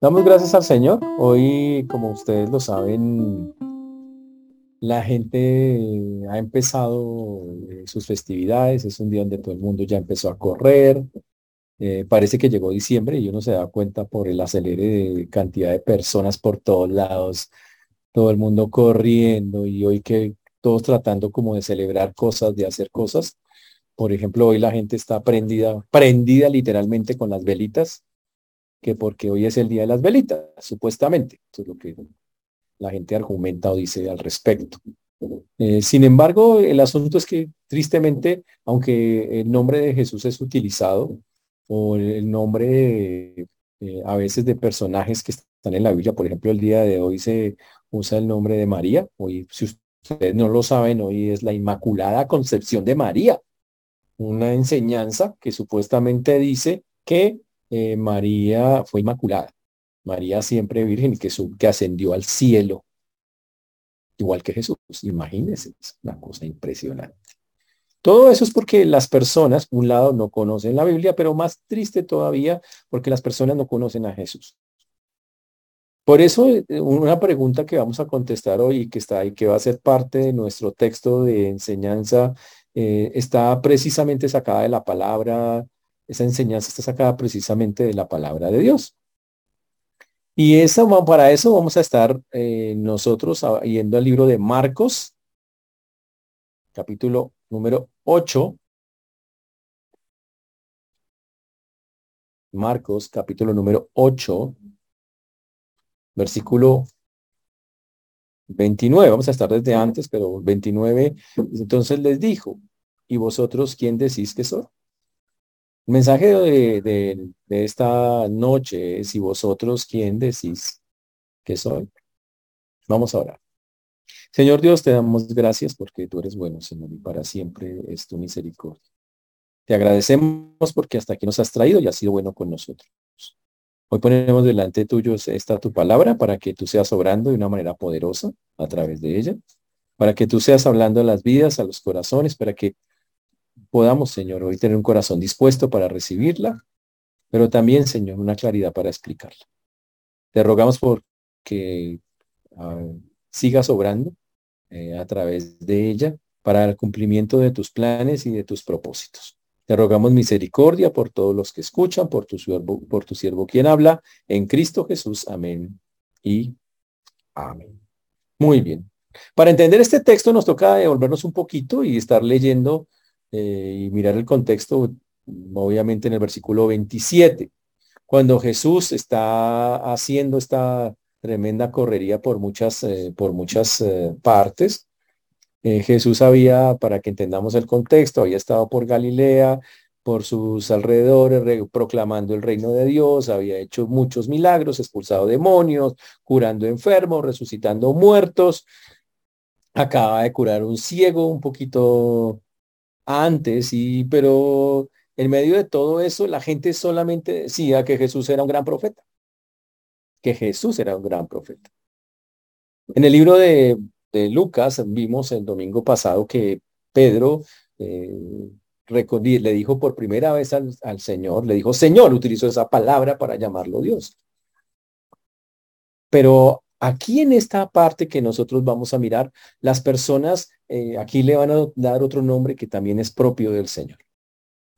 Damos gracias al Señor. Hoy, como ustedes lo saben, la gente ha empezado eh, sus festividades. Es un día donde todo el mundo ya empezó a correr. Eh, parece que llegó diciembre y uno se da cuenta por el acelere de cantidad de personas por todos lados, todo el mundo corriendo y hoy que todos tratando como de celebrar cosas, de hacer cosas. Por ejemplo, hoy la gente está prendida, prendida literalmente con las velitas que porque hoy es el día de las velitas, supuestamente. Eso es lo que la gente argumenta o dice al respecto. Eh, sin embargo, el asunto es que tristemente, aunque el nombre de Jesús es utilizado, o el nombre eh, a veces de personajes que están en la Biblia, por ejemplo, el día de hoy se usa el nombre de María, hoy, si ustedes no lo saben, hoy es la Inmaculada Concepción de María, una enseñanza que supuestamente dice que eh, María fue inmaculada. María siempre virgen y que, que ascendió al cielo, igual que Jesús. Imagínense, es una cosa impresionante. Todo eso es porque las personas, un lado, no conocen la Biblia, pero más triste todavía, porque las personas no conocen a Jesús. Por eso, eh, una pregunta que vamos a contestar hoy y que está ahí, que va a ser parte de nuestro texto de enseñanza, eh, está precisamente sacada de la palabra esa enseñanza está sacada precisamente de la palabra de Dios. Y esa, para eso vamos a estar eh, nosotros yendo al libro de Marcos, capítulo número 8. Marcos, capítulo número 8, versículo 29. Vamos a estar desde antes, pero 29. Entonces les dijo, ¿y vosotros quién decís que soy? Mensaje de, esta noche es, ¿y vosotros quién decís que soy? Vamos a orar. Señor Dios, te damos gracias porque tú eres bueno, Señor, y para siempre es tu misericordia. Te agradecemos porque hasta aquí nos has traído y has sido bueno con nosotros. Hoy ponemos delante tuyo esta tu palabra para que tú seas obrando de una manera poderosa a través de ella, para que tú seas hablando a las vidas, a los corazones, para que podamos, Señor, hoy tener un corazón dispuesto para recibirla, pero también, Señor, una claridad para explicarla. Te rogamos por que ah, sigas obrando eh, a través de ella para el cumplimiento de tus planes y de tus propósitos. Te rogamos misericordia por todos los que escuchan, por tu siervo, por tu siervo quien habla, en Cristo Jesús. Amén y amén. Muy bien. Para entender este texto nos toca devolvernos un poquito y estar leyendo eh, y mirar el contexto, obviamente en el versículo 27, cuando Jesús está haciendo esta tremenda correría por muchas, eh, por muchas eh, partes. Jesús había, para que entendamos el contexto, había estado por Galilea, por sus alrededores, proclamando el reino de Dios, había hecho muchos milagros, expulsado demonios, curando enfermos, resucitando muertos, acaba de curar un ciego un poquito antes, y, pero en medio de todo eso, la gente solamente decía que Jesús era un gran profeta, que Jesús era un gran profeta. En el libro de, Lucas vimos el domingo pasado que Pedro eh, le dijo por primera vez al, Señor, le dijo, Señor, utilizó esa palabra para llamarlo Dios. Pero Aquí en esta parte que nosotros vamos a mirar, las personas eh, aquí le van a dar otro nombre que también es propio del Señor.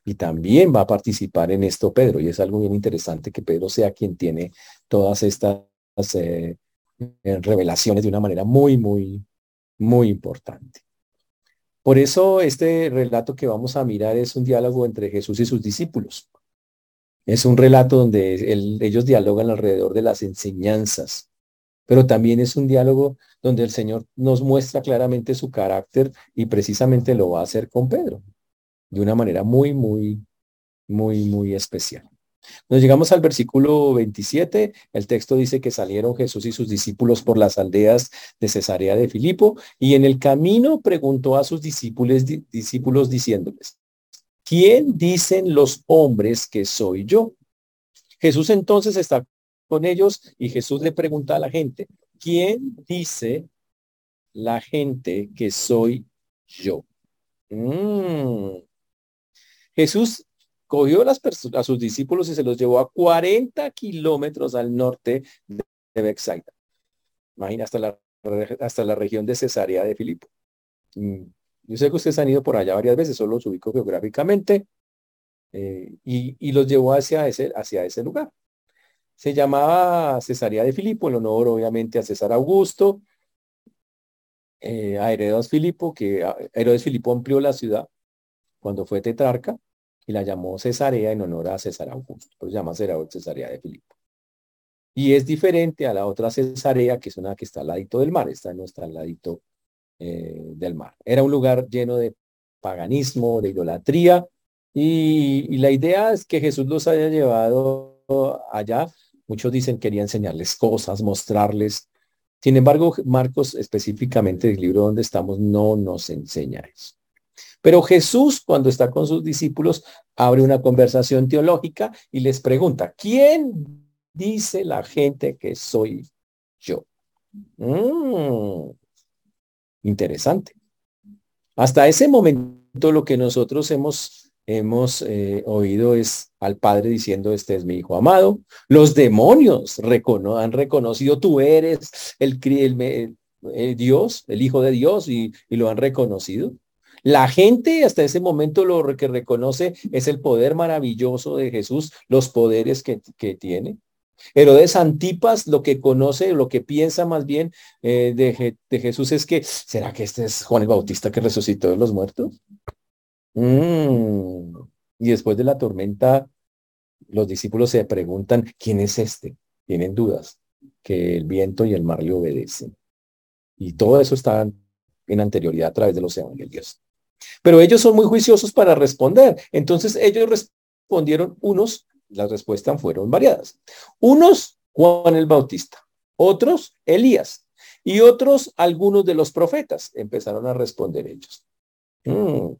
Y también va a participar en esto Pedro. Y es algo bien interesante que Pedro sea quien tiene todas estas eh, eh, revelaciones de una manera muy, muy, muy importante. Por eso este relato que vamos a mirar es un diálogo entre Jesús y sus discípulos. Es un relato donde ellos dialogan alrededor de las enseñanzas, pero también es un diálogo donde el Señor nos muestra claramente su carácter y precisamente lo va a hacer con Pedro, de una manera muy, muy, muy, muy especial. Nos llegamos al versículo 27. El texto dice que salieron Jesús y sus discípulos por las aldeas de Cesarea de Filipo y en el camino preguntó a sus discípulos, discípulos diciéndoles, ¿quién dicen los hombres que soy yo? Jesús entonces está con ellos y Jesús le pregunta a la gente, ¿quién dice la gente que soy yo? Mm. Jesús cogió las a sus discípulos y se los llevó a 40 kilómetros al norte de Bexaida. Imagina hasta la, hasta la región de Cesarea de Filipo. Mm, yo sé que ustedes han ido por allá varias veces, solo los ubico geográficamente, eh, y, los llevó hacia ese, hacia ese lugar. Se llamaba Cesarea de Filipo, en honor obviamente a César Augusto, eh, a Herodes Filipo, que Herodes Filipo amplió la ciudad cuando fue tetrarca y la llamó Cesarea en honor a César Augusto, por eso se llama Cesarea de Filipo. Y es diferente a la otra Cesarea, que es una que está al ladito del mar, esta no está al ladito eh, del mar. Era un lugar lleno de paganismo, de idolatría, y, la idea es que Jesús los haya llevado allá. Muchos dicen quería enseñarles cosas, mostrarles. Sin embargo, Marcos, específicamente el libro donde estamos, no nos enseña eso. Pero Jesús, cuando está con sus discípulos, abre una conversación teológica y les pregunta, ¿quién dice la gente que soy yo? Mm, interesante. Hasta ese momento lo que nosotros hemos hemos eh, oído es al Padre diciendo, este es mi Hijo amado. Los demonios han reconocido, tú eres el, el, Dios, el Hijo de Dios, y, lo han reconocido. La gente hasta ese momento lo que reconoce es el poder maravilloso de Jesús, los poderes que, que tiene. Herodes Antipas lo que conoce, lo que piensa más bien eh, de, de, Jesús es que, ¿será que este es Juan el Bautista que resucitó de los muertos? Mm. Y después de la tormenta, los discípulos se preguntan, ¿quién es este? Tienen dudas, que el viento y el mar le obedecen. Y todo eso está en anterioridad a través de los evangelios. Pero ellos son muy juiciosos para responder. Entonces ellos respondieron unos, las respuestas fueron variadas. Unos, Juan el Bautista. Otros, Elías. Y otros, algunos de los profetas. Empezaron a responder ellos. Mm.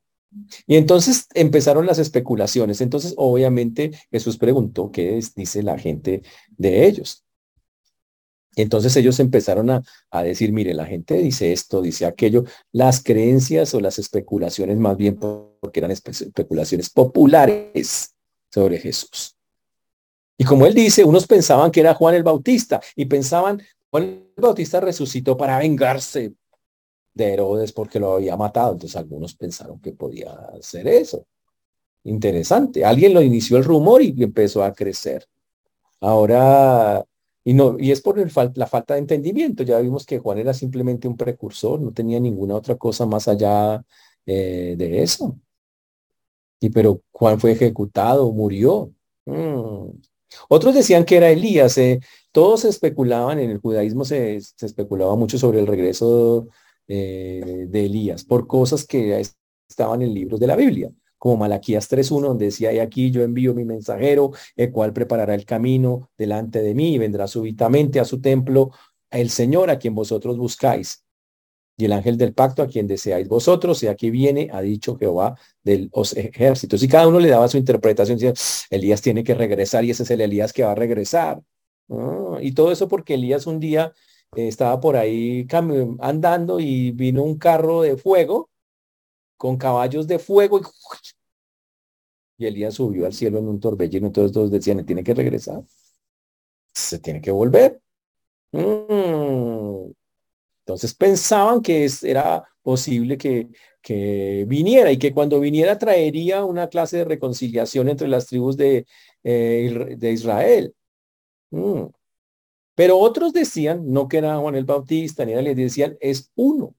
Y entonces empezaron las especulaciones. Entonces, obviamente, Jesús preguntó qué es, dice la gente de ellos. Entonces ellos empezaron a, a, decir, mire, la gente dice esto, dice aquello, las creencias o las especulaciones más bien porque eran especulaciones populares sobre Jesús. Y como él dice, unos pensaban que era Juan el Bautista y pensaban, Juan el Bautista resucitó para vengarse de Herodes porque lo había matado. Entonces algunos pensaron que podía ser eso. Interesante. Alguien lo inició el rumor y empezó a crecer. Ahora, y no, y es por la falta de entendimiento. Ya vimos que Juan era simplemente un precursor, no tenía ninguna otra cosa más allá eh, de eso. Y pero Juan fue ejecutado, murió. Mm. Otros decían que era Elías. Eh, todos especulaban, en el judaísmo se, se, especulaba mucho sobre el regreso eh, de Elías, por cosas que estaban en libros de la Biblia, como Malaquías 3.1, donde decía, y aquí yo envío mi mensajero, el cual preparará el camino delante de mí y vendrá súbitamente a su templo el Señor a quien vosotros buscáis. Y el ángel del pacto a quien deseáis vosotros, y aquí viene, ha dicho Jehová de los ejércitos. Y cada uno le daba su interpretación, Elías tiene que regresar y ese es el Elías que va a regresar. Y todo eso porque Elías un día estaba por ahí andando y vino un carro de fuego con caballos de fuego y, el Elías subió al cielo en un torbellino. Entonces todos decían, tiene que regresar. Se tiene que volver. Mm. Entonces pensaban que era posible que, que, viniera y que cuando viniera traería una clase de reconciliación entre las tribus de, eh, de Israel. Mm. Pero otros decían, no que era Juan el Bautista, ni les decían, es uno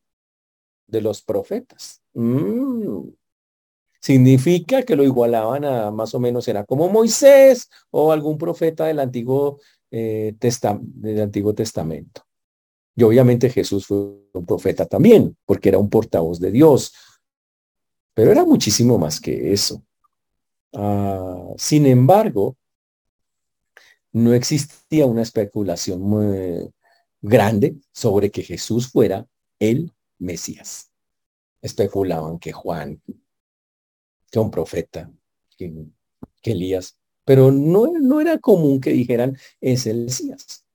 de los profetas. Mm. Significa que lo igualaban a más o menos, era como Moisés o algún profeta del Antiguo, eh, del Antiguo Testamento. Y obviamente Jesús fue un profeta también, porque era un portavoz de Dios. Pero era muchísimo más que eso. Ah, sin embargo, no existía una especulación muy grande sobre que Jesús fuera el Mesías. Especulaban que Juan, que un profeta, que, Elías, pero no, no era común que dijeran es el Mesías.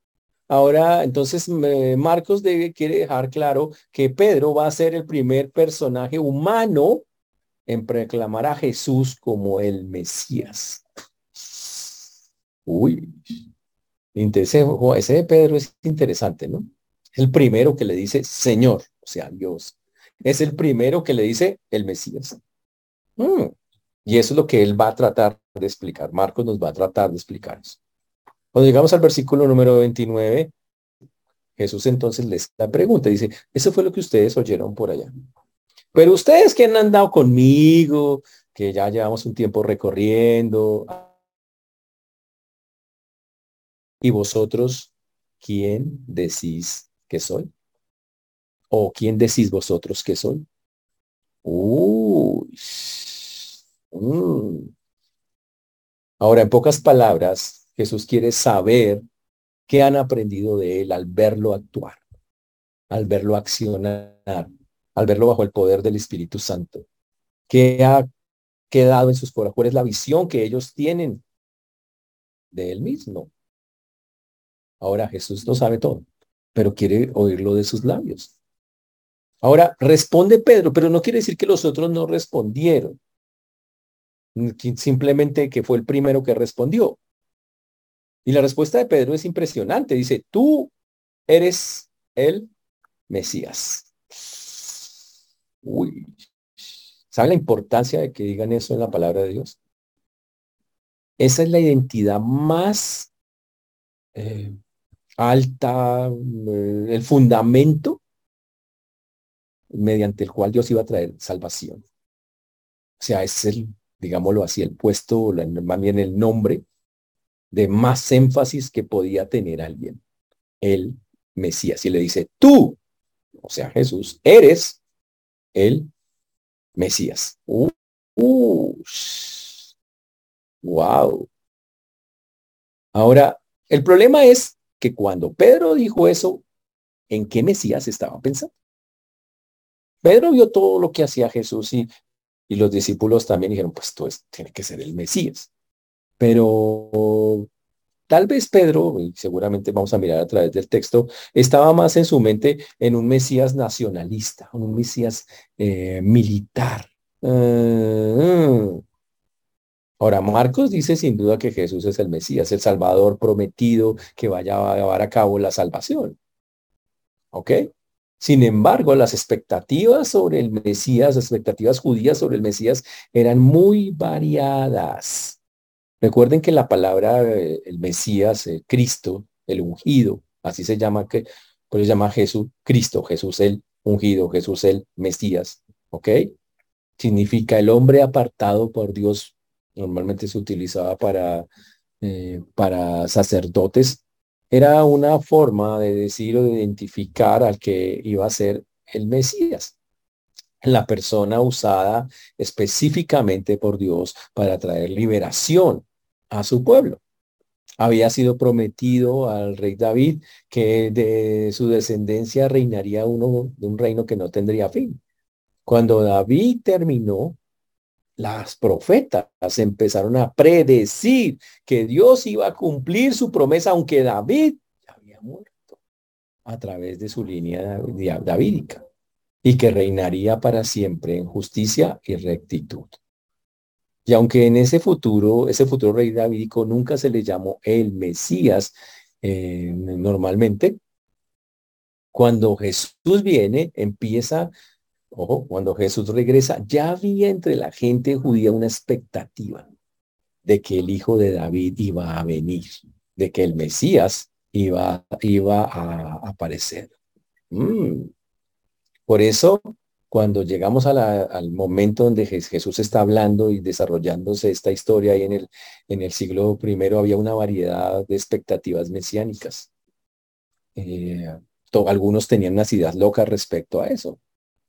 Ahora, entonces, Marcos debe, quiere dejar claro que Pedro va a ser el primer personaje humano en proclamar a Jesús como el Mesías. Uy, ese, ese de Pedro es interesante, ¿no? El primero que le dice Señor, o sea, Dios. Es el primero que le dice el Mesías. Mm, y eso es lo que él va a tratar de explicar. Marcos nos va a tratar de explicar eso. Cuando llegamos al versículo número 29, Jesús entonces les la pregunta, dice, eso fue lo que ustedes oyeron por allá. Pero ustedes que han andado conmigo, que ya llevamos un tiempo recorriendo, ¿y vosotros quién decís que soy? ¿O quién decís vosotros que soy? Uy. Mm. Ahora, en pocas palabras, Jesús quiere saber qué han aprendido de él al verlo actuar, al verlo accionar, al verlo bajo el poder del Espíritu Santo. ¿Qué ha quedado en sus corazones? ¿Cuál es la visión que ellos tienen de él mismo? Ahora Jesús lo sabe todo, pero quiere oírlo de sus labios. Ahora responde Pedro, pero no quiere decir que los otros no respondieron. Simplemente que fue el primero que respondió. Y la respuesta de Pedro es impresionante. Dice, tú eres el Mesías. Uy, ¿sabe la importancia de que digan eso en la palabra de Dios? Esa es la identidad más eh, alta, eh, el fundamento mediante el cual Dios iba a traer salvación. O sea, es el, digámoslo así, el puesto, más bien el nombre de más énfasis que podía tener alguien. El Mesías. Y le dice, tú, o sea, Jesús, eres el Mesías. Uh, wow. Ahora, el problema es que cuando Pedro dijo eso, ¿en qué Mesías estaba pensando? Pedro vio todo lo que hacía Jesús y, y los discípulos también dijeron, pues esto tiene que ser el Mesías. Pero Tal vez Pedro, y seguramente vamos a mirar a través del texto, estaba más en su mente en un Mesías nacionalista, un Mesías eh, militar. Ah. Ahora, Marcos dice sin duda que Jesús es el Mesías, el Salvador prometido que vaya a llevar a cabo la salvación. ¿Ok? Sin embargo, las expectativas sobre el Mesías, las expectativas judías sobre el Mesías eran muy variadas. Recuerden que la palabra, eh, el Mesías, eh, Cristo, el ungido, así se llama, que, pues se llama Jesús, Cristo, Jesús el ungido, Jesús el Mesías, ¿ok? Significa el hombre apartado por Dios, normalmente se utilizaba para, eh, para sacerdotes, era una forma de decir o de identificar al que iba a ser el Mesías la persona usada específicamente por Dios para traer liberación a su pueblo. Había sido prometido al rey David que de su descendencia reinaría uno de un reino que no tendría fin. Cuando David terminó, las profetas empezaron a predecir que Dios iba a cumplir su promesa, aunque David había muerto a través de su línea davídica y que reinaría para siempre en justicia y rectitud. Y aunque en ese futuro, ese futuro rey davídico nunca se le llamó el Mesías eh, normalmente, cuando Jesús viene, empieza, ojo, cuando Jesús regresa, ya había entre la gente judía una expectativa de que el hijo de David iba a venir, de que el Mesías iba, iba a aparecer. Mm. Por eso, cuando llegamos al momento donde Jesús está hablando y desarrollándose esta historia ahí en el, en el siglo I, había una variedad de expectativas mesiánicas. Eh, algunos tenían unas ideas locas respecto a eso.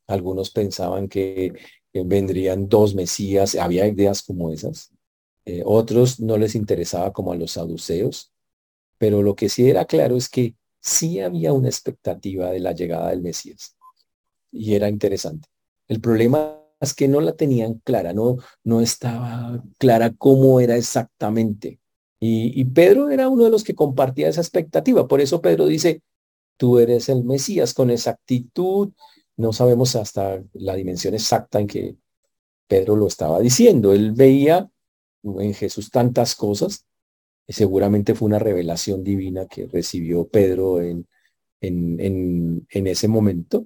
Algunos pensaban que vendrían dos Mesías, había ideas como esas. Eh, otros no les interesaba como a los saduceos, pero lo que sí era claro es que sí había una expectativa de la llegada del Mesías y era interesante. El problema es que no la tenían clara, no, no estaba clara cómo era exactamente. Y, Pedro era uno de los que compartía esa expectativa. Por eso Pedro dice, tú eres el Mesías con exactitud. No sabemos hasta la dimensión exacta en que, Pedro lo estaba diciendo. Él veía en Jesús tantas cosas. Y seguramente fue una revelación divina que recibió Pedro en, en, en, ese momento.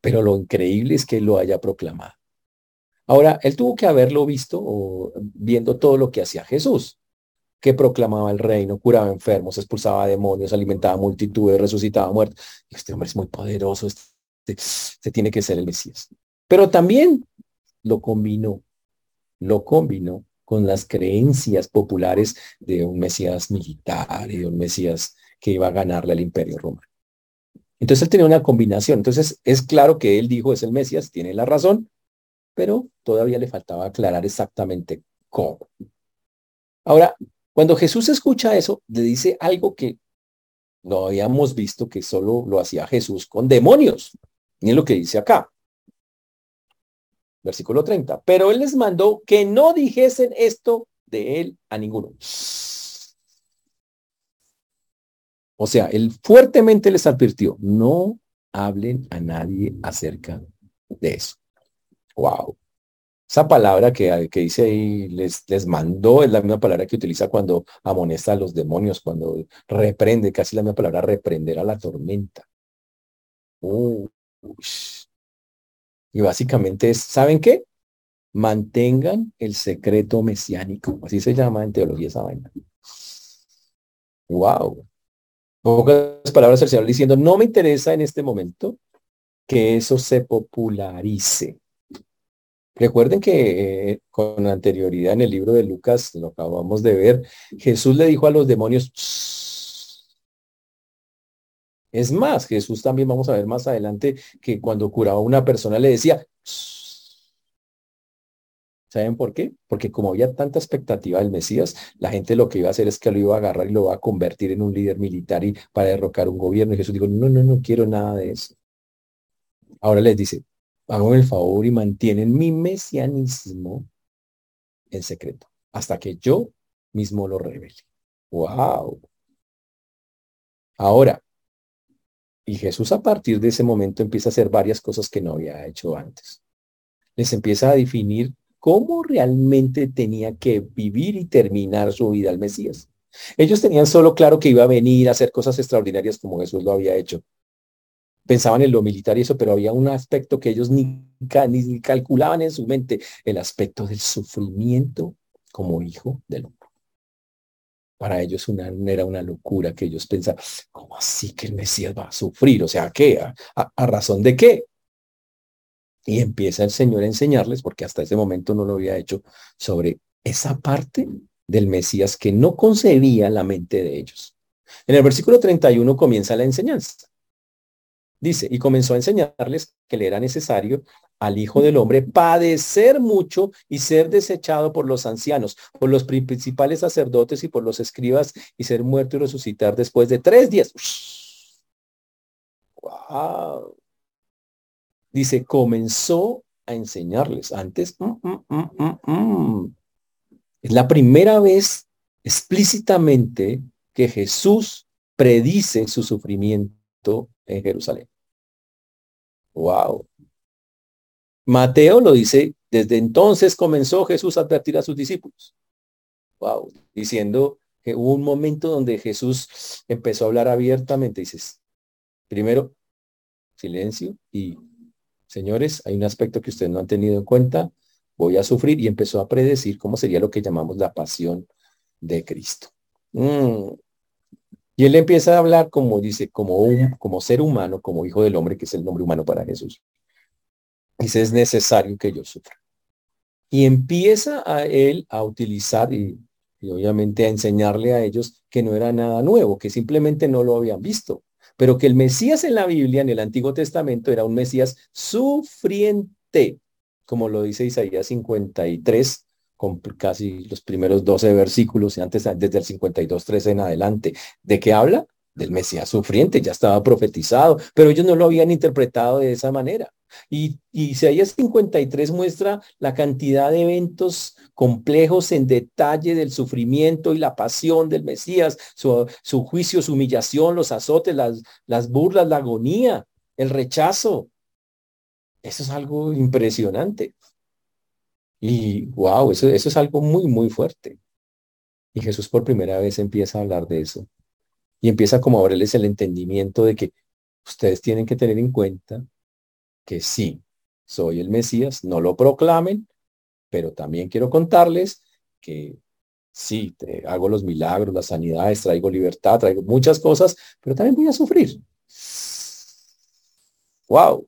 Pero lo increíble es que lo haya proclamado. Ahora, él tuvo que haberlo visto viendo todo lo que hacía Jesús, que proclamaba el reino, curaba enfermos, expulsaba demonios, alimentaba multitudes, resucitaba muertos. Este hombre es muy poderoso, este, este tiene que ser el Mesías. Pero también lo combinó, lo combinó con las creencias populares de un Mesías militar y de un Mesías que iba a ganarle al imperio romano. Entonces él tenía una combinación. Entonces es claro que él dijo es el Mesías, tiene la razón, pero todavía le faltaba aclarar exactamente cómo. Ahora, cuando Jesús escucha eso, le dice algo que no habíamos visto que solo lo hacía Jesús con demonios. Ni lo que dice acá. Versículo 30. Pero él les mandó que no dijesen esto de él a ninguno. O sea, él fuertemente les advirtió, no hablen a nadie acerca de eso. Wow. Esa palabra que, que dice ahí, les, les mandó, es la misma palabra que utiliza cuando amonesta a los demonios, cuando reprende, casi la misma palabra, reprender a la tormenta. Y básicamente es, ¿saben qué? Mantengan el secreto mesiánico. Así se llama en teología esa vaina. Wow. Pocas palabras el Señor diciendo, no me interesa en este momento que eso se popularice. Recuerden que eh, con anterioridad en el libro de Lucas, lo acabamos de ver, Jesús le dijo a los demonios, es más, Jesús también vamos a ver más adelante que cuando curaba a una persona le decía, ¿saben por qué? Porque como había tanta expectativa del Mesías, la gente lo que iba a hacer es que lo iba a agarrar y lo va a convertir en un líder militar y para derrocar un gobierno. Y Jesús dijo, no, no, no quiero nada de eso. Ahora les dice, hagan el favor y mantienen mi mesianismo en secreto hasta que yo mismo lo revele. ¡Wow! Ahora, y Jesús a partir de ese momento empieza a hacer varias cosas que no había hecho antes. Les empieza a definir cómo realmente tenía que vivir y terminar su vida al Mesías. Ellos tenían solo claro que iba a venir a hacer cosas extraordinarias como Jesús lo había hecho, pensaban en lo militar y eso, pero había un aspecto que ellos ni, ni calculaban en su mente, el aspecto del sufrimiento como hijo del hombre. Para ellos una, era una locura que ellos pensaban, ¿cómo así que el Mesías va a sufrir? O sea, ¿qué? ¿A, razón de qué? Y empieza el Señor a enseñarles, porque hasta ese momento no lo había hecho, sobre esa parte del Mesías que no concebía la mente de ellos. En el versículo 31 comienza la enseñanza. Dice, y comenzó a enseñarles que le era necesario al Hijo del Hombre padecer mucho y ser desechado por los ancianos, por los principales sacerdotes y por los escribas y ser muerto y resucitar después de tres días. Wow. Dice, comenzó a enseñarles antes. Mm, mm, mm, es la primera vez explícitamente que Jesús predice su sufrimiento en Jerusalén. Wow. Mateo lo dice, desde entonces comenzó Jesús a advertir a sus discípulos. Wow, diciendo que hubo un momento donde Jesús empezó a hablar abiertamente. Dices, primero, silencio y, señores, hay un aspecto que ustedes no han tenido en cuenta. Voy a sufrir y empezó a predecir cómo sería lo que llamamos la pasión de Cristo. Mm, y él empieza a hablar como dice, como, un, como ser humano, como hijo del hombre, que es el nombre humano para Jesús. Dice, es necesario que yo sufra. Y empieza a él a utilizar y, y obviamente a enseñarle a ellos que no era nada nuevo, que simplemente no lo habían visto, pero que el Mesías en la Biblia, en el Antiguo Testamento, era un Mesías sufriente, como lo dice Isaías 53, con casi los primeros 12 versículos y antes desde el 52, 13 en adelante. ¿De qué habla? Del Mesías sufriente, ya estaba profetizado, pero ellos no lo habían interpretado de esa manera. Y, y Isaías 53 muestra la cantidad de eventos complejos en detalle del sufrimiento y la pasión del Mesías, su, su juicio, su humillación, los azotes, las, las burlas, la agonía, el rechazo. Eso es algo impresionante. Y wow, eso, eso es algo muy, muy fuerte. Y Jesús por primera vez empieza a hablar de eso. Y empieza como a abrirles el entendimiento de que ustedes tienen que tener en cuenta que sí, soy el Mesías, no lo proclamen, pero también quiero contarles que sí, hago los milagros, las sanidades, traigo libertad, traigo muchas cosas, pero también voy a sufrir. Wow.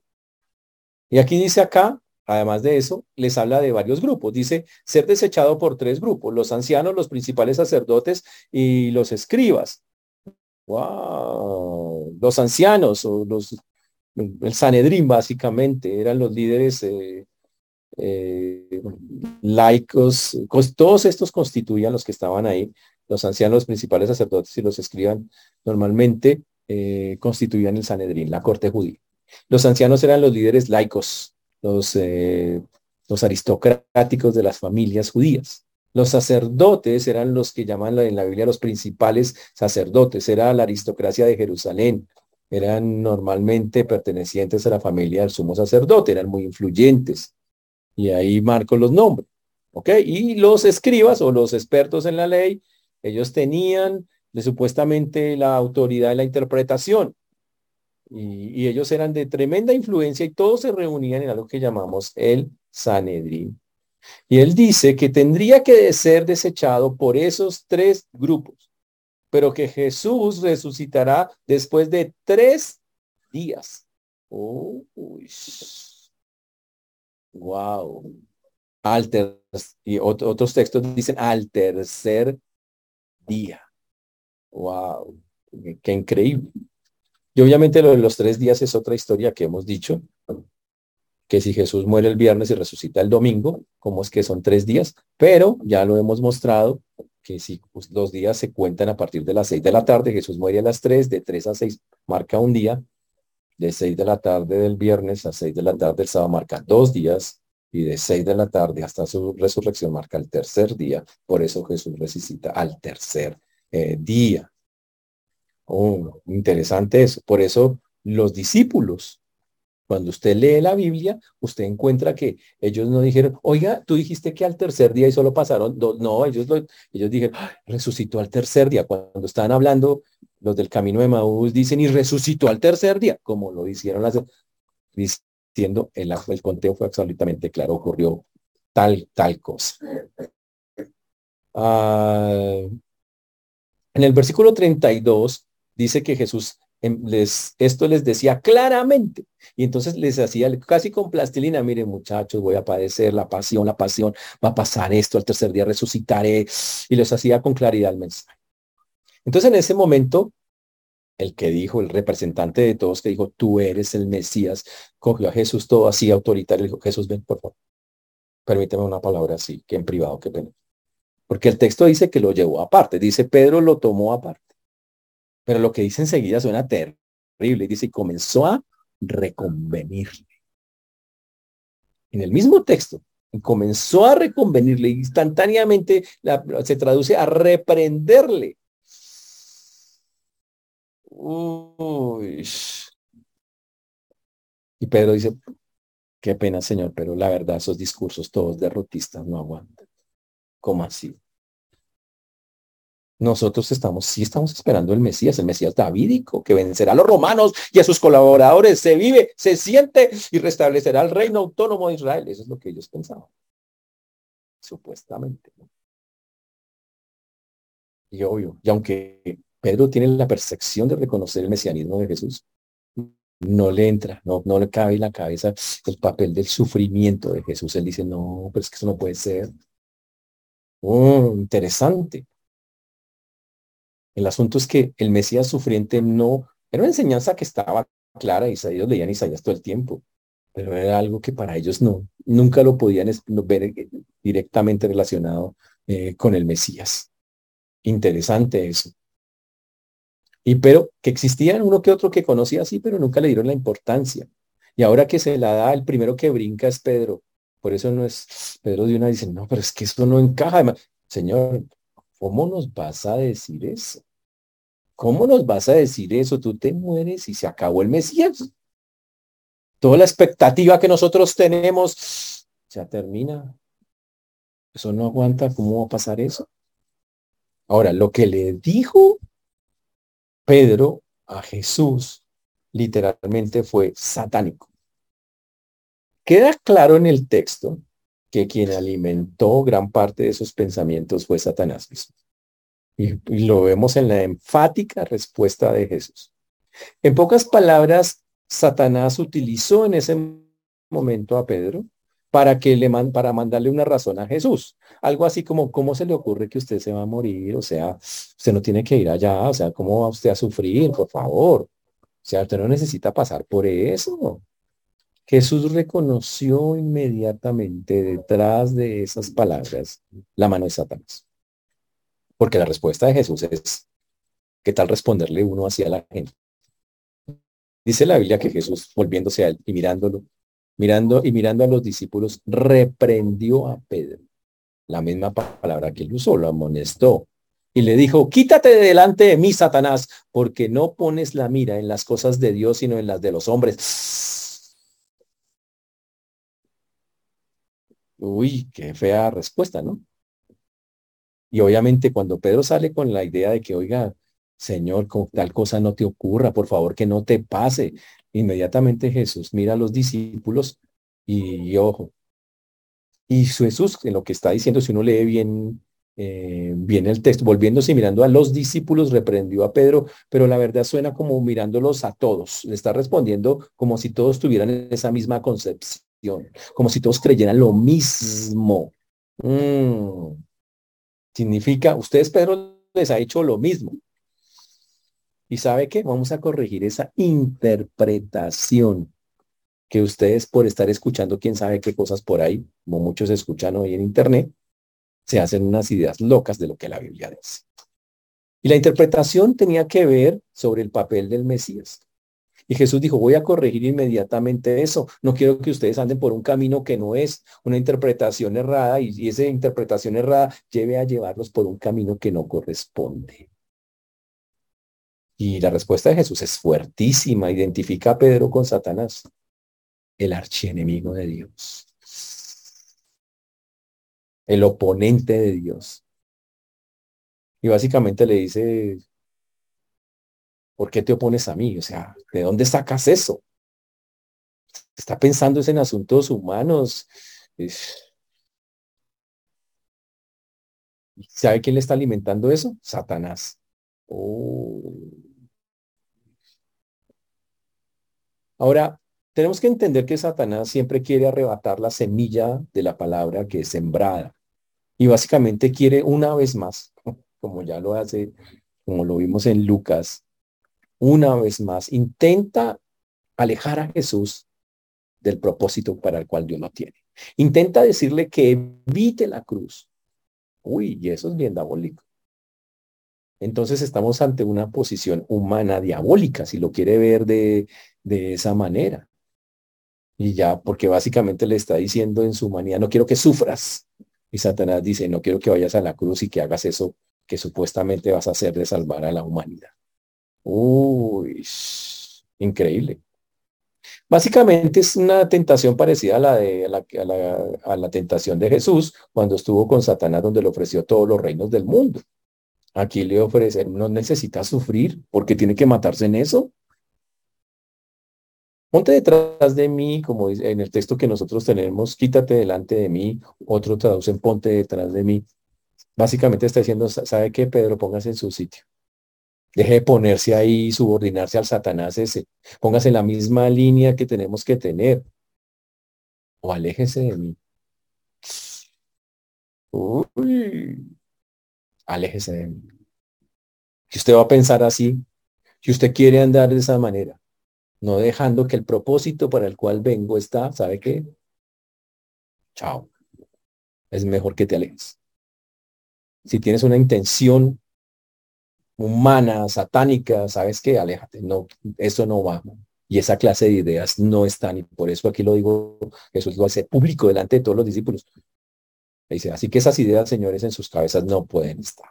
Y aquí dice acá, además de eso, les habla de varios grupos. Dice ser desechado por tres grupos, los ancianos, los principales sacerdotes y los escribas. Wow. Los ancianos o los el Sanedrín básicamente eran los líderes eh, eh, laicos, todos estos constituían los que estaban ahí, los ancianos, los principales sacerdotes y los escriban normalmente eh, constituían el Sanedrín, la corte judía. Los ancianos eran los líderes laicos, los, los aristocráticos de las familias judías. Los sacerdotes eran los que llaman en la Biblia los principales sacerdotes, era la aristocracia de Jerusalén, eran normalmente pertenecientes a la familia del sumo sacerdote, eran muy influyentes. Y ahí marco los nombres. ¿Ok? Y los escribas o los expertos en la ley, ellos tenían de, supuestamente la autoridad de la interpretación. Y, ellos eran de tremenda influencia y todos se reunían en algo que llamamos el Sanedrín. Y él dice que tendría que ser desechado por esos tres grupos, pero que Jesús resucitará después de tres días. Wow. Al y otros textos dicen al tercer día. Wow. Qué increíble. Y obviamente lo de los tres días es otra historia que hemos dicho, que si Jesús muere el viernes y resucita el domingo, ¿cómo es que son tres días? Pero ya lo hemos mostrado que si pues, los días se cuentan a partir de las seis de la tarde, Jesús muere a las tres, de tres a seis marca un día, de seis de la tarde del viernes a seis de la tarde del sábado marca dos días, y de seis de la tarde hasta su resurrección marca el tercer día. Por eso Jesús resucita al tercer eh, día. Oh, interesante eso. Por eso los discípulos, cuando usted lee la Biblia, usted encuentra que ellos no dijeron, oiga, tú dijiste que al tercer día y solo pasaron dos. No, ellos, ellos dijeron, resucitó al tercer día. Cuando estaban hablando, los del camino de Maús dicen, y resucitó al tercer día, como lo hicieron las, diciendo, el, el conteo fue absolutamente claro, ocurrió tal, tal cosa. Ah, en el versículo 32 dice que Jesús les, esto les decía claramente. Y entonces les hacía casi con plastilina, miren muchachos, voy a padecer la pasión, la pasión, va a pasar esto, al tercer día resucitaré. Y les hacía con claridad el mensaje. Entonces en ese momento, el que dijo, el representante de todos que dijo, tú eres el Mesías, cogió a Jesús todo así autoritario, dijo, Jesús, ven, por favor. Permíteme una palabra así, que en privado, qué pena. Porque el texto dice que lo llevó aparte, dice Pedro lo tomó aparte. Pero lo que dice enseguida suena terrible. Dice, y comenzó a reconvenirle. En el mismo texto, comenzó a reconvenirle instantáneamente se traduce a reprenderle. Y Pedro dice, qué pena, Señor, pero la verdad, esos discursos todos derrotistas no aguantan. ¿Cómo así? Nosotros estamos, sí estamos esperando el Mesías, el Mesías davídico, que vencerá a los romanos y a sus colaboradores, se vive, se siente y restablecerá el reino autónomo de Israel. Eso es lo que ellos pensaban. Supuestamente. Y obvio, y aunque Pedro tiene la percepción de reconocer el mesianismo de Jesús, no le entra, no, le cabe en la cabeza el papel del sufrimiento de Jesús. Él dice, no, pero es que eso no puede ser. Oh, interesante. El asunto es que el Mesías sufriente no, era una enseñanza que estaba clara, y ellos leían Isaías todo el tiempo, pero era algo que para ellos no, nunca lo podían ver eh, directamente relacionado eh, con el Mesías. Interesante eso. Y pero que existían uno que otro que conocía así, pero nunca le dieron la importancia. Y ahora que se la da, el primero que brinca es Pedro. Por eso no es, Pedro de una dice, no, pero es que eso no encaja. Señor, ¿Cómo nos vas a decir eso? ¿Cómo nos vas a decir eso? Tú te mueres y se acabó el Mesías. Toda la expectativa que nosotros tenemos ya termina. Eso no aguanta, ¿cómo va a pasar eso? Ahora, lo que le dijo Pedro a Jesús literalmente fue satánico. Queda claro en el texto que quien alimentó gran parte de esos pensamientos fue Satanás Y, lo vemos en la enfática respuesta de Jesús. En pocas palabras, Satanás utilizó en ese momento a Pedro para que le para mandarle una razón a Jesús. Algo así como, ¿cómo se le ocurre que usted se va a morir? O sea, usted no tiene que ir allá, o sea, ¿cómo va usted a sufrir? Por favor. O sea, usted no necesita pasar por eso. Jesús reconoció inmediatamente detrás de esas palabras la mano de Satanás. Porque la respuesta de Jesús es, ¿qué tal responderle uno hacia la gente? Dice la Biblia que Jesús, volviéndose a él y mirándolo, mirando y mirando a los discípulos, reprendió a Pedro. La misma palabra que él usó, lo amonestó. Y le dijo, quítate de delante de mí, Satanás, porque no pones la mira en las cosas de Dios, sino en las de los hombres. Uy, qué fea respuesta, ¿no? Y obviamente cuando Pedro sale con la idea de que, oiga, Señor, con tal cosa no te ocurra, por favor, que no te pase. Inmediatamente Jesús mira a los discípulos y, ojo. Y Jesús, en lo que está diciendo, si uno lee bien, eh, bien el texto, volviéndose y mirando a los discípulos, reprendió a Pedro, pero la verdad suena como mirándolos a todos. Le está respondiendo como si todos tuvieran esa misma concepción, como si todos creyeran lo mismo. Mm. Significa, ustedes, Pedro, les ha hecho lo mismo. ¿Y sabe qué? Vamos a corregir esa interpretación que ustedes por estar escuchando quién sabe qué cosas por ahí, como muchos escuchan hoy en internet, se hacen unas ideas locas de lo que la Biblia dice. Y la interpretación tenía que ver sobre el papel del Mesías. Y Jesús dijo, voy a corregir inmediatamente eso. No quiero que ustedes anden por un camino que no es una interpretación errada y, esa interpretación errada lleve a llevarlos por un camino que no corresponde. Y la respuesta de Jesús es fuertísima. Identifica a Pedro con Satanás, el archienemigo de Dios, el oponente de Dios. Y básicamente le dice, ¿por qué te opones a mí? O sea, ¿de dónde sacas eso? Está pensando en asuntos humanos. ¿Sabe quién le está alimentando eso? Satanás. Oh. Ahora, tenemos que entender que Satanás siempre quiere arrebatar la semilla de la palabra que es sembrada. Y básicamente quiere una vez más, como ya lo hace, como lo vimos en Lucas, una vez más, intenta alejar a Jesús del propósito para el cual Dios lo tiene. Intenta decirle que evite la cruz. Uy, y eso es bien diabólico. Entonces estamos ante una posición humana diabólica, si lo quiere ver de, de esa manera. Y ya, porque básicamente le está diciendo en su manía, no quiero que sufras. Y Satanás dice, no quiero que vayas a la cruz y que hagas eso que supuestamente vas a hacer de salvar a la humanidad. Uy, increíble. Básicamente es una tentación parecida a la, de, la, a la, a la tentación de Jesús cuando estuvo con Satanás donde le ofreció todos los reinos del mundo. Aquí le ofrece, no necesita sufrir porque tiene que matarse en eso. Ponte detrás de mí, como dice en el texto que nosotros tenemos, quítate delante de mí, otro traducen ponte detrás de mí. Básicamente está diciendo, ¿sabe qué, Pedro? Póngase en su sitio. Deje de ponerse ahí, subordinarse al Satanás ese. Póngase en la misma línea que tenemos que tener. O aléjese de mí. Uy, aléjese de mí. Si usted va a pensar así, si usted quiere andar de esa manera, no dejando que el propósito para el cual vengo está, ¿sabe qué? Chao. Es mejor que te alejes. Si tienes una intención humana, satánica, ¿sabes qué? Aléjate. No, eso no va. Y esa clase de ideas no están. Y por eso aquí lo digo, Jesús lo hace público delante de todos los discípulos. Dice, así que esas ideas, señores, en sus cabezas no pueden estar.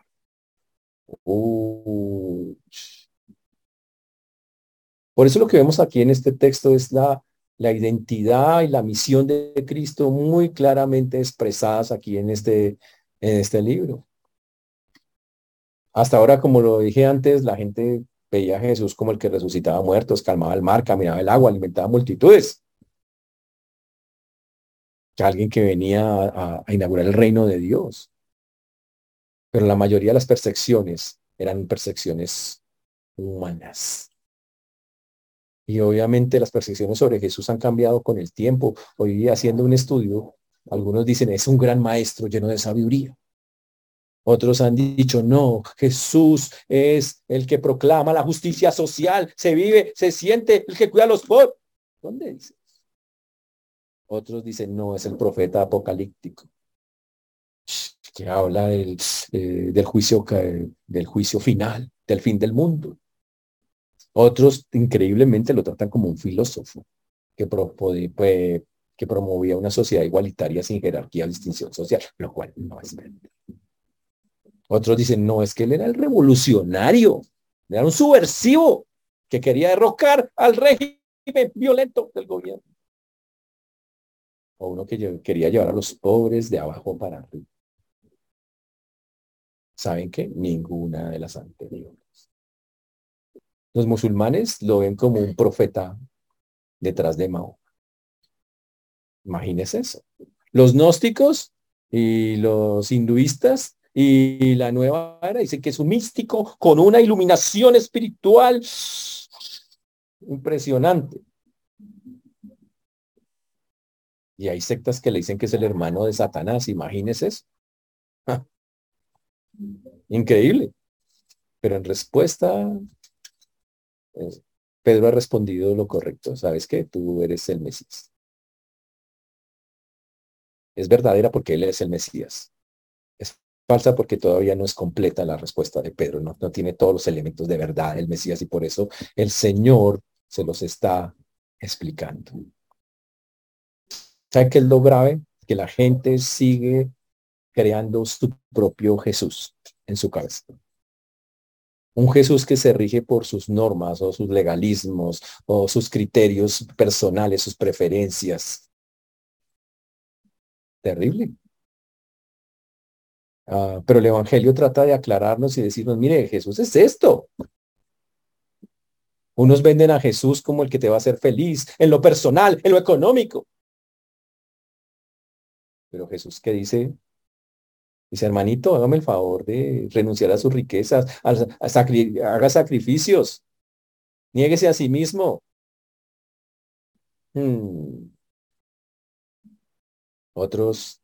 Por eso lo que vemos aquí en este texto es la, la identidad y la misión de Cristo muy claramente expresadas aquí en este, en este libro. Hasta ahora, como lo dije antes, la gente veía a Jesús como el que resucitaba muertos, calmaba el mar, caminaba el agua, alimentaba multitudes. Alguien que venía a, inaugurar el reino de Dios. Pero la mayoría de las percepciones eran percepciones humanas. Y obviamente las percepciones sobre Jesús han cambiado con el tiempo. Hoy haciendo un estudio, algunos dicen es un gran maestro lleno de sabiduría. Otros han dicho, no, Jesús es el que proclama la justicia social, se vive, se siente, el que cuida a los pobres. ¿Dónde dice? Otros dicen, no, es el profeta apocalíptico, que habla del, eh, del, juicio, del juicio final, del fin del mundo. Otros, increíblemente, lo tratan como un filósofo que, que promovía una sociedad igualitaria sin jerarquía o distinción social, lo cual no es verdad. Otros dicen, no, es que él era el revolucionario, era un subversivo que quería derrocar al régimen violento del gobierno. O uno que quería llevar a los pobres de abajo para arriba. ¿Saben qué? Ninguna de las anteriores. Los musulmanes lo ven como un profeta detrás de Mao. Imagínense eso. Los gnósticos y los hinduistas y la nueva era dicen que es un místico con una iluminación espiritual impresionante. Y hay sectas que le dicen que es el hermano de Satanás, imagínense eso. Increíble. Pero en respuesta eh, Pedro ha respondido lo correcto. ¿Sabes qué? Tú eres el Mesías. Es verdadera porque Él es el Mesías. Falsa porque todavía no es completa la respuesta de Pedro. No, tiene todos los elementos de verdad el Mesías y por eso el Señor se los está explicando. ¿Sabe qué es lo grave? Que la gente sigue creando su propio Jesús en su cabeza. Un Jesús que se rige por sus normas o sus legalismos o sus criterios personales, sus preferencias. Terrible. Ah, pero el Evangelio trata de aclararnos y decirnos, mire, Jesús es esto. Unos venden a Jesús como el que te va a hacer feliz en lo personal, en lo económico. Pero Jesús que dice, Dice, hermanito, hágame el favor de renunciar a sus riquezas, haga sacrificios, niéguese a sí mismo. Hmm. Otros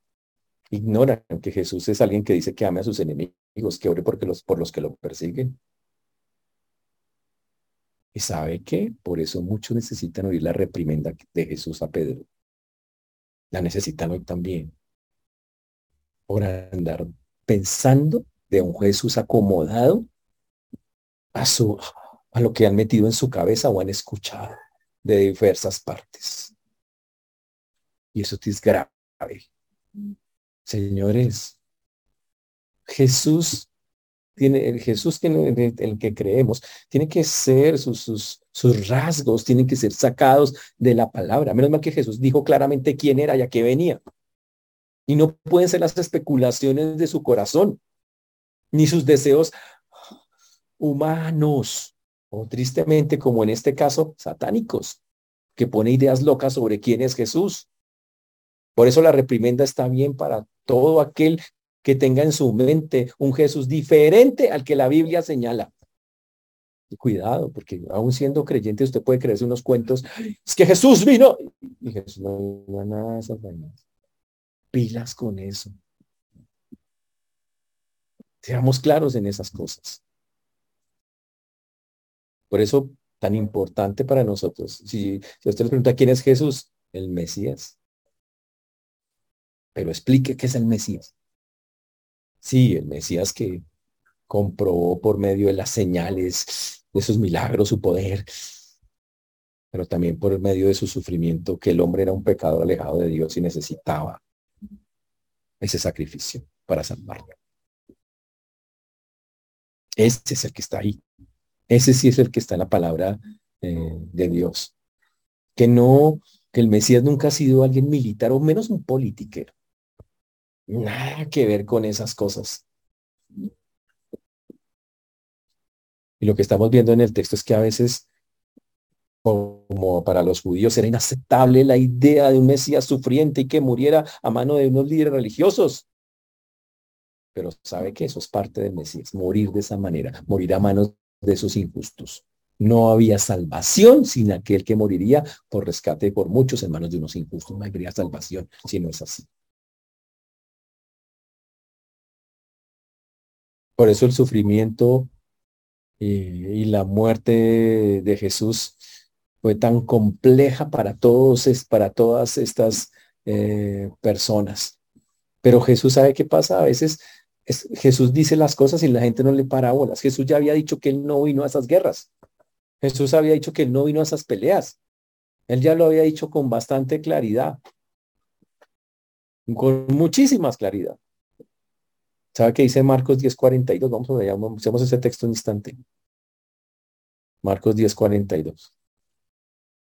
ignoran que Jesús es alguien que dice que ame a sus enemigos, que ore porque los, por los que lo persiguen. ¿Y sabe qué? Por eso muchos necesitan oír la reprimenda de Jesús a Pedro. La necesitan hoy también por andar pensando de un Jesús acomodado a, su, a lo que han metido en su cabeza o han escuchado de diversas partes. Y eso es grave. Señores, Jesús tiene, el Jesús que, el que creemos, tiene que ser sus, sus, sus rasgos, tienen que ser sacados de la palabra. Menos mal que Jesús dijo claramente quién era y a qué venía. Y no pueden ser las especulaciones de su corazón, ni sus deseos humanos, o tristemente, como en este caso, satánicos, que pone ideas locas sobre quién es Jesús. Por eso la reprimenda está bien para todo aquel que tenga en su mente un Jesús diferente al que la Biblia señala. Cuidado, porque aún siendo creyente usted puede creerse unos cuentos, es que Jesús vino. Y Jesús no, no nada de esas vainas pilas con eso. Seamos claros en esas cosas. Por eso, tan importante para nosotros. Si, si usted le pregunta quién es Jesús, el Mesías. Pero explique qué es el Mesías. Sí, el Mesías que comprobó por medio de las señales de sus milagros su poder, pero también por medio de su sufrimiento, que el hombre era un pecador alejado de Dios y necesitaba ese sacrificio para salvarlo. Ese es el que está ahí. Ese sí es el que está en la palabra eh, de Dios. Que no, que el Mesías nunca ha sido alguien militar o menos un politiquero. Nada que ver con esas cosas. Y lo que estamos viendo en el texto es que a veces, como para los judíos, era inaceptable la idea de un Mesías sufriente y que muriera a mano de unos líderes religiosos. Pero sabe que eso es parte del Mesías, morir de esa manera, morir a manos de esos injustos. No había salvación sin aquel que moriría por rescate por muchos en manos de unos injustos. No habría salvación si no es así. Por eso el sufrimiento y, la muerte de Jesús fue tan compleja para todos, para todas estas eh, personas. Pero Jesús sabe qué pasa. A veces Jesús dice las cosas y la gente no le para bolas. Jesús ya había dicho que él no vino a esas guerras. Jesús había dicho que él no vino a esas peleas. Él ya lo había dicho con bastante claridad. Con muchísimas claridad. ¿Sabe qué dice Marcos 10:42? Vamos a ver, usemos ese texto un instante. Marcos 10:42.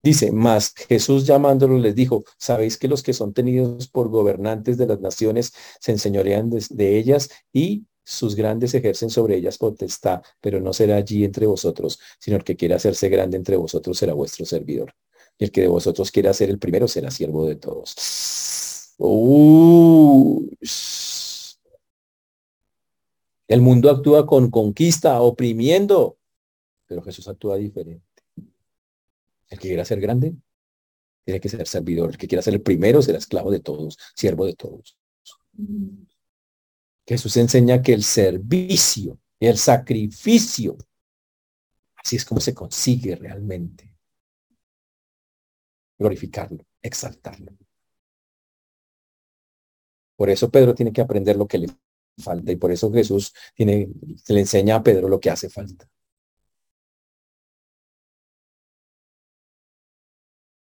Dice, más Jesús llamándolo les dijo, sabéis que los que son tenidos por gobernantes de las naciones se enseñorean de, ellas y sus grandes ejercen sobre ellas potestad, pero no será allí entre vosotros, sino el que quiera hacerse grande entre vosotros será vuestro servidor. Y el que de vosotros quiera ser el primero será siervo de todos. El mundo actúa con conquista, oprimiendo, pero Jesús actúa diferente. El que quiera ser grande, tiene que ser servidor. El que quiera ser el primero será esclavo de todos, siervo de todos. Jesús enseña que el servicio el sacrificio, así es como se consigue realmente glorificarlo, exaltarlo. Por eso Pedro tiene que aprender lo que le falta y por eso Jesús tiene, le enseña a Pedro lo que hace falta.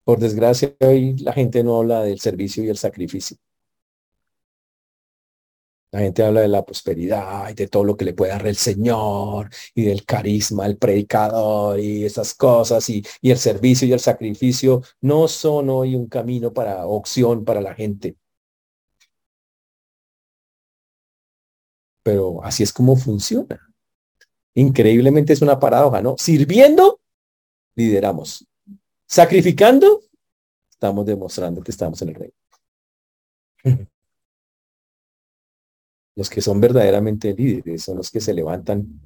Por desgracia, hoy la gente no habla del servicio y el sacrificio. La gente habla de la prosperidad y de todo lo que le puede dar el Señor y del carisma, el predicador y esas cosas y, y el servicio y el sacrificio no son hoy un camino para opción para la gente. Pero así es como funciona. Increíblemente es una paradoja, ¿no? Sirviendo, lideramos. Sacrificando, estamos demostrando que estamos en el reino. Los que son verdaderamente líderes son los que se levantan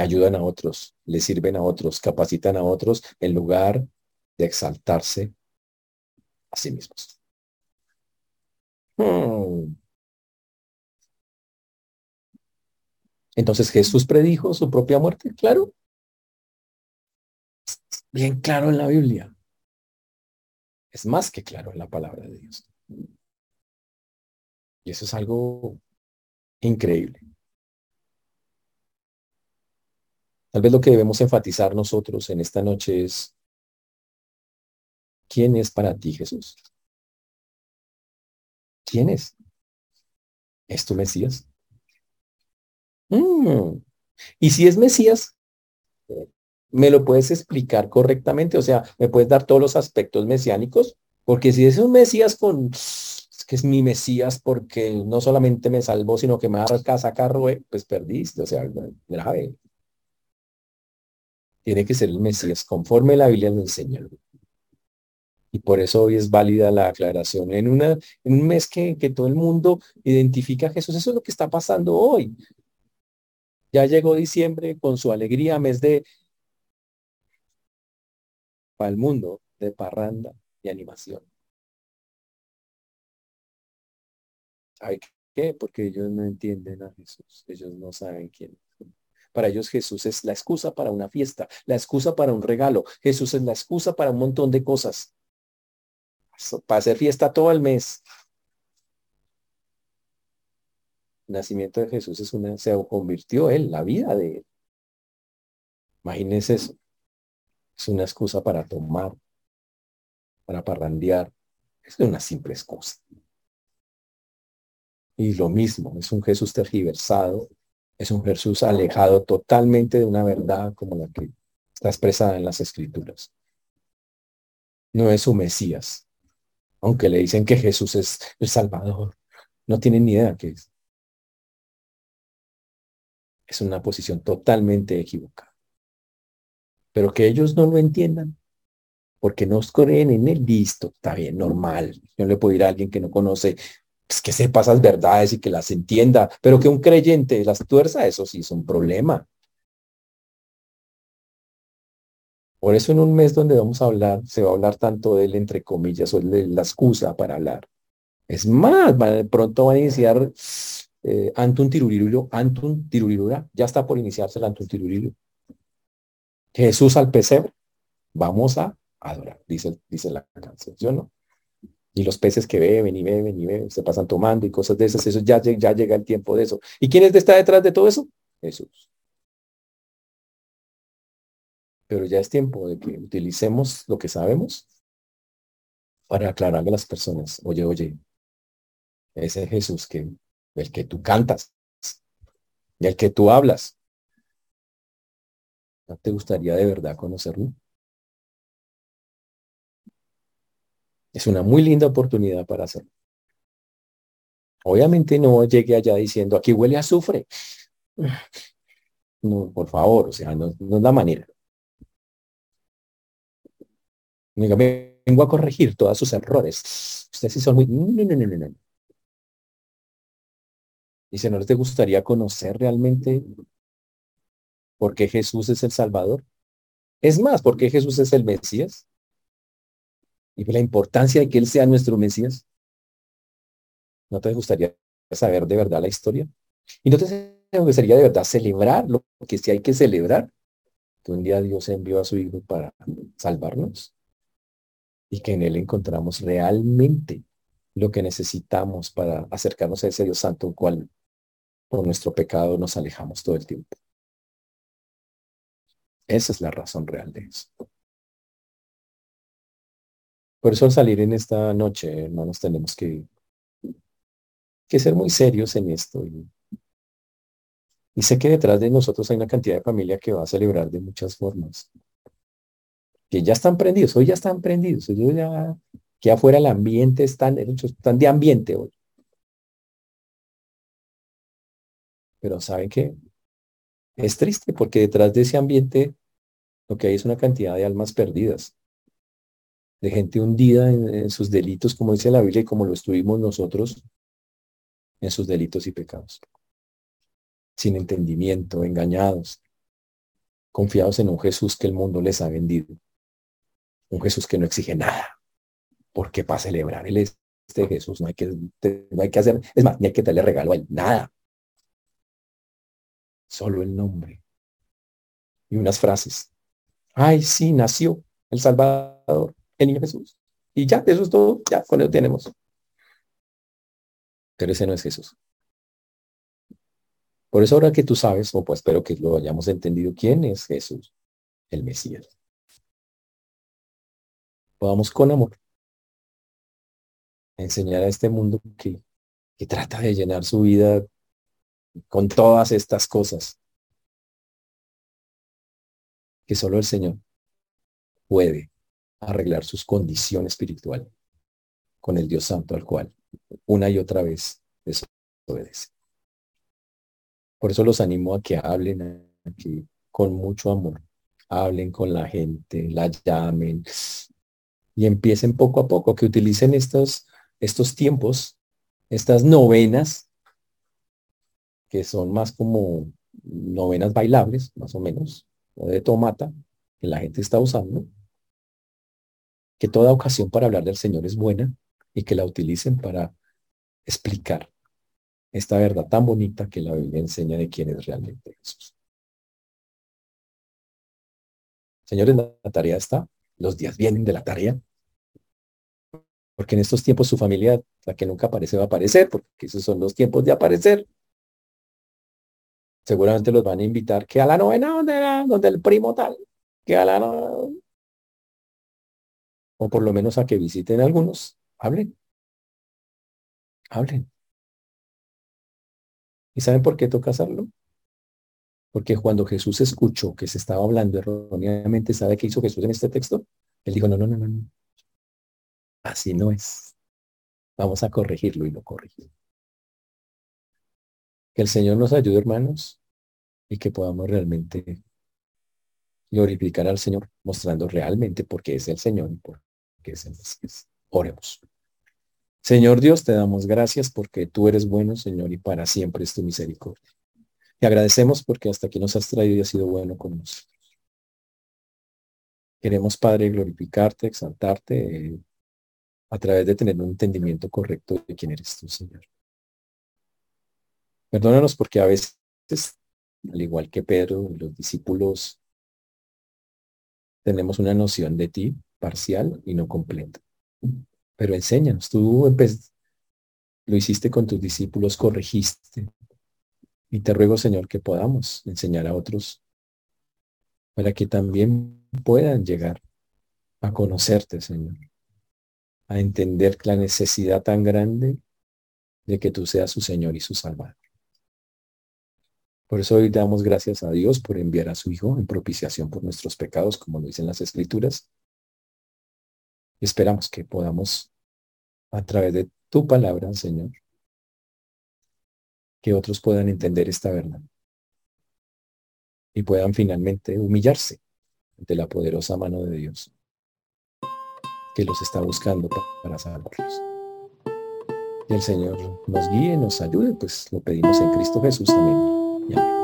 ayudan a otros, le sirven a otros, capacitan a otros en lugar de exaltarse a sí mismos. Hmm. Entonces Jesús predijo su propia muerte, claro. Bien claro en la Biblia. Es más que claro en la palabra de Dios. Y eso es algo increíble. Tal vez lo que debemos enfatizar nosotros en esta noche es, ¿quién es para ti Jesús? ¿Quién es? ¿Es tu Mesías? Mm. Y si es Mesías, ¿me lo puedes explicar correctamente? O sea, ¿me puedes dar todos los aspectos mesiánicos? Porque si es un Mesías con que es mi Mesías porque no solamente me salvó, sino que me va a casa carro, pues perdiste, o sea, grave. Tiene que ser el Mesías, conforme la Biblia lo enseña. Y por eso hoy es válida la aclaración. En, una, en un mes que, que todo el mundo identifica a Jesús, eso es lo que está pasando hoy. Ya llegó diciembre con su alegría, mes de para el mundo de parranda y animación. ¿Sabe qué? Porque ellos no entienden a Jesús. Ellos no saben quién. Para ellos Jesús es la excusa para una fiesta, la excusa para un regalo. Jesús es la excusa para un montón de cosas. Para hacer fiesta todo el mes. Nacimiento de Jesús es una, se convirtió él, la vida de él. Imagínense eso. Es una excusa para tomar, para parrandear. Es una simple excusa. Y lo mismo, es un Jesús tergiversado, es un Jesús alejado totalmente de una verdad como la que está expresada en las escrituras. no es su Mesías, aunque le dicen que Jesús es el Salvador. No tienen ni idea qué es. Es una posición totalmente equivocada. Pero que ellos no lo entiendan, porque no creen en él, listo, está bien, normal. Yo le puedo ir a alguien que no conoce, pues que sepa esas verdades y que las entienda, pero que un creyente las tuerza, eso sí es un problema. Por eso en un mes donde vamos a hablar, se va a hablar tanto de él, entre comillas, o de la excusa para hablar. Es más, pronto va a iniciar eh, Antun Tiruriruro, Antun Tirurirura, ya está por iniciarse el Antun Tiruriruro. Jesús al pesebre, vamos a adorar, dice, dice la canción, ¿yo no? Y los peces que beben y beben y beben, se pasan tomando y cosas de esas, eso ya, ya llega el tiempo de eso. ¿Y quién está detrás de todo eso? Jesús. Pero ya es tiempo de que utilicemos lo que sabemos para aclararle a las personas, oye, oye, ese Jesús que, el que tú cantas y el que tú hablas, ¿no te gustaría de verdad conocerlo? Es una muy linda oportunidad para hacerlo. Obviamente no llegue allá diciendo, aquí huele a azufre. No, por favor, o sea, no, no es la manera. vengo a corregir todos sus errores. Ustedes sí son muy... No, no, no, no, no. Dice, ¿no te gustaría conocer realmente por qué Jesús es el Salvador? Es más, ¿por qué Jesús es el Mesías? Y la importancia de que Él sea nuestro Mesías. ¿No te gustaría saber de verdad la historia? ¿Y no te gustaría de verdad celebrar lo que sí hay que celebrar? Que un día Dios envió a su Hijo para salvarnos y que en Él encontramos realmente lo que necesitamos para acercarnos a ese Dios Santo, cual por nuestro pecado nos alejamos todo el tiempo. Esa es la razón real de eso. Por eso al salir en esta noche, hermanos, tenemos que, que ser muy serios en esto. Y, y sé que detrás de nosotros hay una cantidad de familia que va a celebrar de muchas formas que ya están prendidos, hoy ya están prendidos, hoy ya, que afuera el ambiente están, están de ambiente hoy. Pero ¿saben qué? Es triste porque detrás de ese ambiente lo que hay es una cantidad de almas perdidas, de gente hundida en, sus delitos, como dice la Biblia y como lo estuvimos nosotros, en sus delitos y pecados, sin entendimiento, engañados, confiados en un Jesús que el mundo les ha vendido un Jesús que no exige nada. Porque para celebrar el este Jesús no hay que, no hay que hacer, es más, ni hay que darle regalo a él, nada. Solo el nombre. Y unas frases. Ay, sí, nació el Salvador, el Jesús. Y ya, eso es todo, ya, con eso tenemos. Pero ese no es Jesús. Por eso ahora que tú sabes, o pues espero que lo hayamos entendido, quién es Jesús, el Mesías podamos con amor enseñar a este mundo que, que trata de llenar su vida con todas estas cosas que solo el Señor puede arreglar sus condiciones espiritual con el Dios Santo al cual una y otra vez desobedece. Por eso los animo a que hablen aquí con mucho amor, hablen con la gente, la llamen, y empiecen poco a poco, que utilicen estos, estos tiempos, estas novenas, que son más como novenas bailables, más o menos, o de tomata, que la gente está usando, que toda ocasión para hablar del Señor es buena y que la utilicen para explicar esta verdad tan bonita que la Biblia enseña de quién es realmente Jesús. Señores, la tarea está, los días vienen de la tarea, porque en estos tiempos su familia, la que nunca aparece, va a aparecer, porque esos son los tiempos de aparecer. Seguramente los van a invitar que a la novena donde, era, donde el primo tal, que a la novena, o por lo menos a que visiten algunos, hablen, hablen. ¿Y saben por qué toca hacerlo? Porque cuando Jesús escuchó que se estaba hablando erróneamente, ¿sabe qué hizo Jesús en este texto? Él dijo, no, no, no, no, así no es. Vamos a corregirlo y lo corregimos. Que el Señor nos ayude, hermanos, y que podamos realmente glorificar al Señor, mostrando realmente por qué es el Señor y por qué es el Mesías. Oremos. Señor Dios, te damos gracias porque tú eres bueno, Señor, y para siempre es tu misericordia. Te agradecemos porque hasta aquí nos has traído y has sido bueno con nosotros. Queremos, Padre, glorificarte, exaltarte eh, a través de tener un entendimiento correcto de quién eres tú, Señor. Perdónanos porque a veces, al igual que Pedro, los discípulos tenemos una noción de ti parcial y no completa. Pero enséñanos, tú lo hiciste con tus discípulos, corregiste. Y te ruego, Señor, que podamos enseñar a otros para que también puedan llegar a conocerte, Señor, a entender la necesidad tan grande de que tú seas su Señor y su Salvador. Por eso hoy damos gracias a Dios por enviar a su Hijo en propiciación por nuestros pecados, como lo dicen las Escrituras. esperamos que podamos a través de tu palabra, Señor, que otros puedan entender esta verdad y puedan finalmente humillarse ante la poderosa mano de Dios que los está buscando para salvarlos. Que el Señor nos guíe, nos ayude, pues lo pedimos en Cristo Jesús. Amén. Yeah.